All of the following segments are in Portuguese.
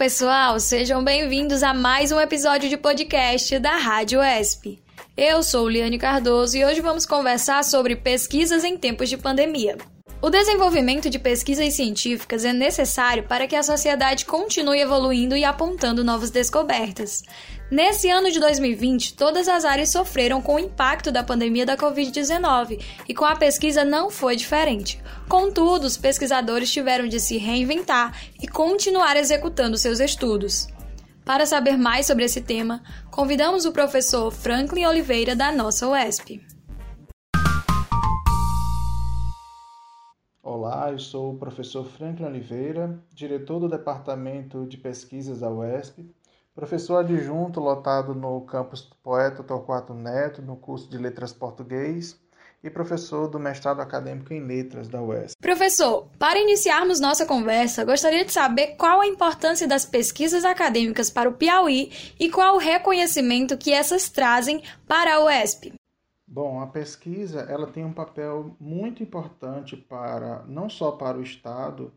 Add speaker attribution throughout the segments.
Speaker 1: pessoal, sejam bem-vindos a mais um episódio de podcast da Rádio ESP. Eu sou Liane Cardoso e hoje vamos conversar sobre pesquisas em tempos de pandemia. O desenvolvimento de pesquisas científicas é necessário para que a sociedade continue evoluindo e apontando novas descobertas. Nesse ano de 2020, todas as áreas sofreram com o impacto da pandemia da Covid-19 e com a pesquisa não foi diferente. Contudo, os pesquisadores tiveram de se reinventar e continuar executando seus estudos. Para saber mais sobre esse tema, convidamos o professor Franklin Oliveira da nossa UESP.
Speaker 2: Olá, eu sou o professor Franklin Oliveira, diretor do Departamento de Pesquisas da UESP Professor adjunto lotado no campus Poeta Torquato Neto, no curso de Letras Português, e professor do mestrado acadêmico em Letras da UES.
Speaker 1: Professor, para iniciarmos nossa conversa, gostaria de saber qual a importância das pesquisas acadêmicas para o Piauí e qual o reconhecimento que essas trazem para a UESP.
Speaker 2: Bom, a pesquisa ela tem um papel muito importante para não só para o Estado,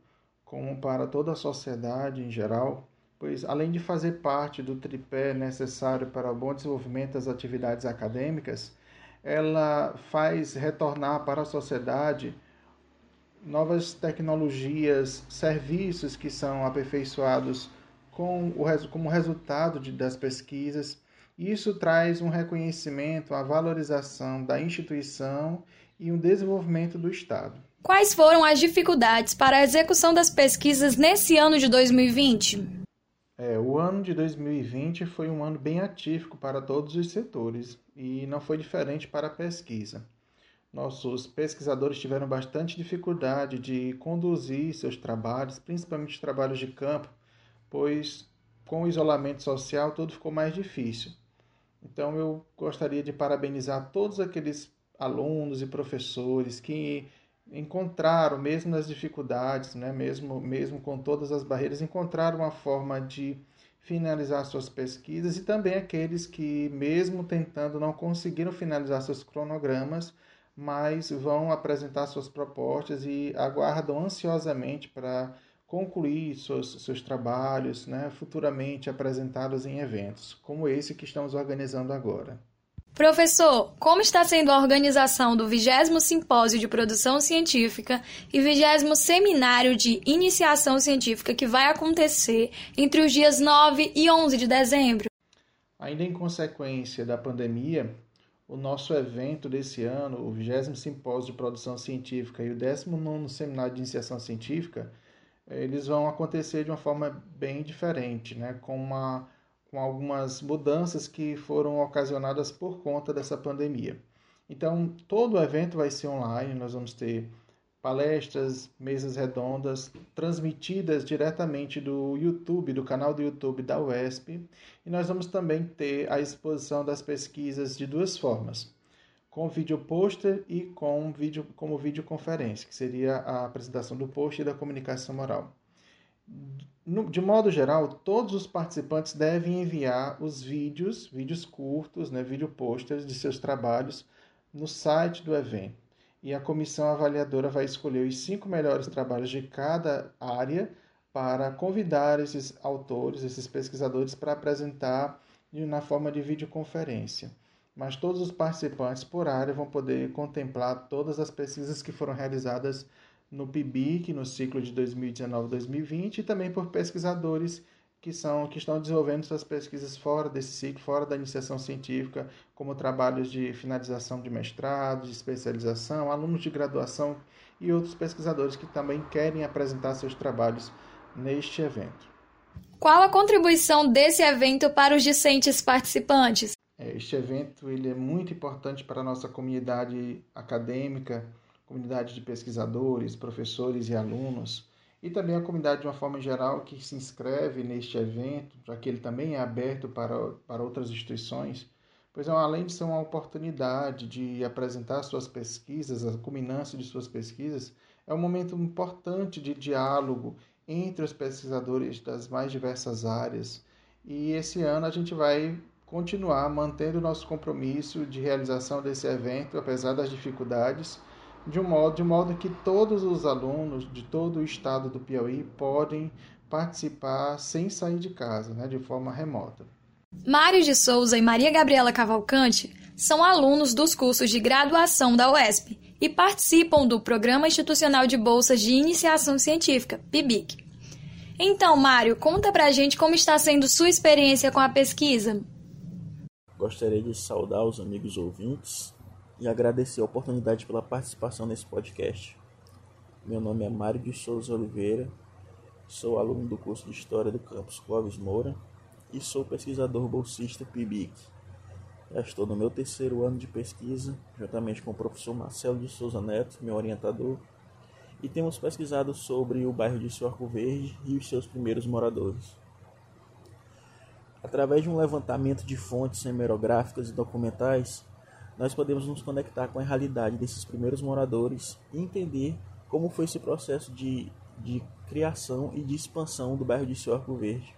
Speaker 2: como para toda a sociedade em geral, pois além de fazer parte do tripé necessário para o bom desenvolvimento das atividades acadêmicas, ela faz retornar para a sociedade novas tecnologias, serviços que são aperfeiçoados com o, como resultado de, das pesquisas. Isso traz um reconhecimento, a valorização da instituição e um desenvolvimento do Estado.
Speaker 1: Quais foram as dificuldades para a execução das pesquisas nesse ano de 2020?
Speaker 2: É, o ano de 2020 foi um ano bem atípico para todos os setores e não foi diferente para a pesquisa. Nossos pesquisadores tiveram bastante dificuldade de conduzir seus trabalhos, principalmente os trabalhos de campo, pois com o isolamento social tudo ficou mais difícil. Então eu gostaria de parabenizar todos aqueles alunos e professores que encontraram, mesmo nas dificuldades, né, mesmo, mesmo com todas as barreiras, encontraram uma forma de finalizar suas pesquisas e também aqueles que, mesmo tentando, não conseguiram finalizar seus cronogramas, mas vão apresentar suas propostas e aguardam ansiosamente para concluir seus, seus trabalhos, né, futuramente apresentá-los em eventos, como esse que estamos organizando agora.
Speaker 1: Professor, como está sendo a organização do 20 Simpósio de Produção Científica e 20 Seminário de Iniciação Científica que vai acontecer entre os dias 9 e 11 de dezembro?
Speaker 2: Ainda em consequência da pandemia, o nosso evento desse ano, o 20 Simpósio de Produção Científica e o 19 Seminário de Iniciação Científica, eles vão acontecer de uma forma bem diferente, né? com uma com algumas mudanças que foram ocasionadas por conta dessa pandemia. Então, todo o evento vai ser online, nós vamos ter palestras, mesas redondas, transmitidas diretamente do YouTube, do canal do YouTube da UESP, e nós vamos também ter a exposição das pesquisas de duas formas, com vídeo pôster e com vídeo, como videoconferência, que seria a apresentação do pôster e da comunicação oral de modo geral, todos os participantes devem enviar os vídeos, vídeos curtos, né, vídeo posters de seus trabalhos no site do evento. E a comissão avaliadora vai escolher os cinco melhores trabalhos de cada área para convidar esses autores, esses pesquisadores, para apresentar na forma de videoconferência. Mas todos os participantes por área vão poder contemplar todas as pesquisas que foram realizadas no PIBIC, no ciclo de 2019-2020, e também por pesquisadores que, são, que estão desenvolvendo suas pesquisas fora desse ciclo, fora da iniciação científica, como trabalhos de finalização de mestrado, de especialização, alunos de graduação e outros pesquisadores que também querem apresentar seus trabalhos neste evento.
Speaker 1: Qual a contribuição desse evento para os discentes participantes?
Speaker 2: É, este evento ele é muito importante para a nossa comunidade acadêmica, comunidade de pesquisadores, professores e alunos, e também a comunidade de uma forma geral que se inscreve neste evento, já que ele também é aberto para, para outras instituições, pois é, além de ser uma oportunidade de apresentar suas pesquisas, a culminância de suas pesquisas, é um momento importante de diálogo entre os pesquisadores das mais diversas áreas. E esse ano a gente vai continuar mantendo o nosso compromisso de realização desse evento, apesar das dificuldades, de um modo, de modo que todos os alunos de todo o estado do Piauí podem participar sem sair de casa, né, de forma remota.
Speaker 1: Mário de Souza e Maria Gabriela Cavalcante são alunos dos cursos de graduação da UESP e participam do Programa Institucional de Bolsas de Iniciação Científica, PIBIC. Então, Mário, conta pra gente como está sendo sua experiência com a pesquisa.
Speaker 3: Gostaria de saudar os amigos ouvintes e agradecer a oportunidade pela participação nesse podcast. Meu nome é Mário de Souza Oliveira, sou aluno do curso de História do Campus Clóvis Moura e sou pesquisador bolsista PIBIC. Já estou no meu terceiro ano de pesquisa, juntamente com o professor Marcelo de Souza Neto, meu orientador, e temos pesquisado sobre o bairro de Sorco Verde e os seus primeiros moradores. Através de um levantamento de fontes hemerográficas e documentais, nós podemos nos conectar com a realidade desses primeiros moradores e entender como foi esse processo de, de criação e de expansão do bairro de Sorco Verde.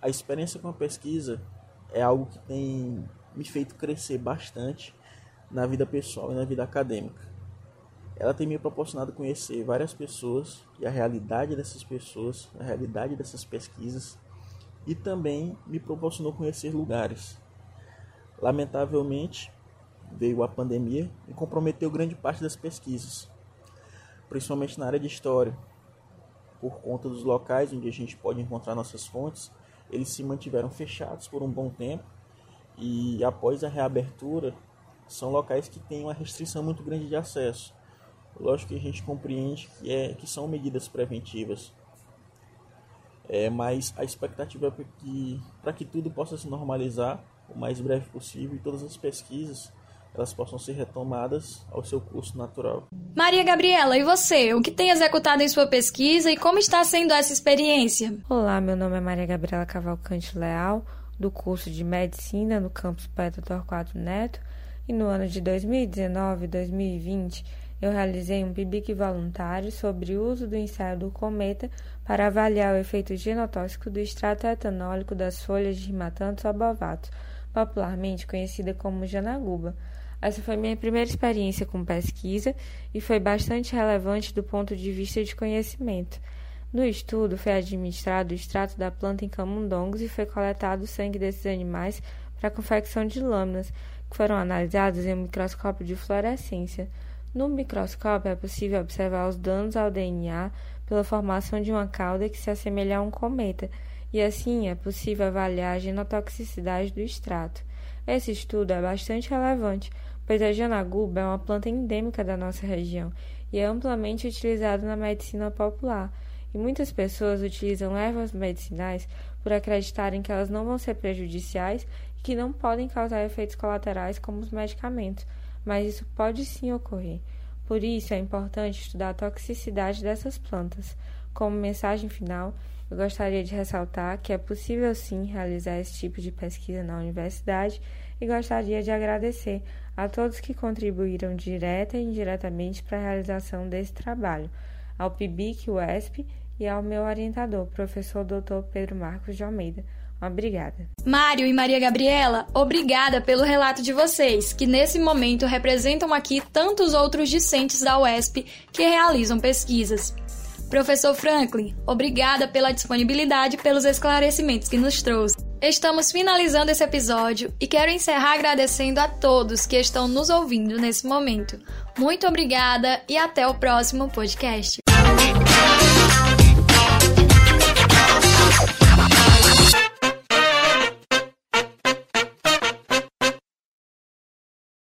Speaker 3: A experiência com a pesquisa é algo que tem me feito crescer bastante na vida pessoal e na vida acadêmica. Ela tem me proporcionado conhecer várias pessoas e a realidade dessas pessoas, a realidade dessas pesquisas e também me proporcionou conhecer lugares. Lamentavelmente, veio a pandemia e comprometeu grande parte das pesquisas, principalmente na área de história, por conta dos locais onde a gente pode encontrar nossas fontes eles se mantiveram fechados por um bom tempo e após a reabertura são locais que têm uma restrição muito grande de acesso. Lógico que a gente compreende que, é, que são medidas preventivas, é, mas a expectativa é que para que tudo possa se normalizar o mais breve possível e todas as pesquisas elas possam ser retomadas ao seu curso natural.
Speaker 1: Maria Gabriela, e você? O que tem executado em sua pesquisa e como está sendo essa experiência?
Speaker 4: Olá, meu nome é Maria Gabriela Cavalcante Leal, do curso de Medicina no campus Poeta Torquato Neto, e no ano de 2019 e 2020 eu realizei um PIBIC voluntário sobre o uso do ensaio do cometa para avaliar o efeito genotóxico do extrato etanólico das folhas de Rimatanthus obovatus, popularmente conhecida como janaguba. Essa foi minha primeira experiência com pesquisa e foi bastante relevante do ponto de vista de conhecimento. No estudo, foi administrado o extrato da planta em camundongos e foi coletado o sangue desses animais para a confecção de lâminas, que foram analisadas em um microscópio de fluorescência. No microscópio é possível observar os danos ao DNA pela formação de uma cauda que se assemelha a um cometa, e assim é possível avaliar a genotoxicidade do extrato. Esse estudo é bastante relevante, pois a janaguba é uma planta endêmica da nossa região e é amplamente utilizada na medicina popular. E muitas pessoas utilizam ervas medicinais por acreditarem que elas não vão ser prejudiciais e que não podem causar efeitos colaterais como os medicamentos, mas isso pode sim ocorrer. Por isso é importante estudar a toxicidade dessas plantas. Como mensagem final, eu gostaria de ressaltar que é possível sim realizar esse tipo de pesquisa na universidade e gostaria de agradecer a todos que contribuíram direta e indiretamente para a realização desse trabalho, ao PIBIC UESP e ao meu orientador, professor Dr. Pedro Marcos de Almeida. Obrigada.
Speaker 1: Mário e Maria Gabriela, obrigada pelo relato de vocês, que nesse momento representam aqui tantos outros discentes da UESP que realizam pesquisas. Professor Franklin, obrigada pela disponibilidade e pelos esclarecimentos que nos trouxe. Estamos finalizando esse episódio e quero encerrar agradecendo a todos que estão nos ouvindo nesse momento. Muito obrigada e até o próximo podcast.